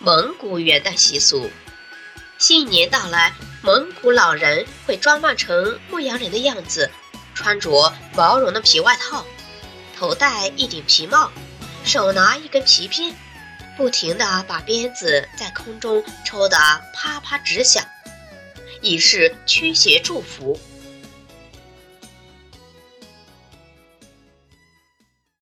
蒙古元旦习俗。新年到来蒙古老人会装扮成牧羊人的样子穿着毛绒的皮外套头戴一顶皮帽手拿一根皮鞭不停地把鞭子在空中抽得啪啪直响以示驱邪祝福。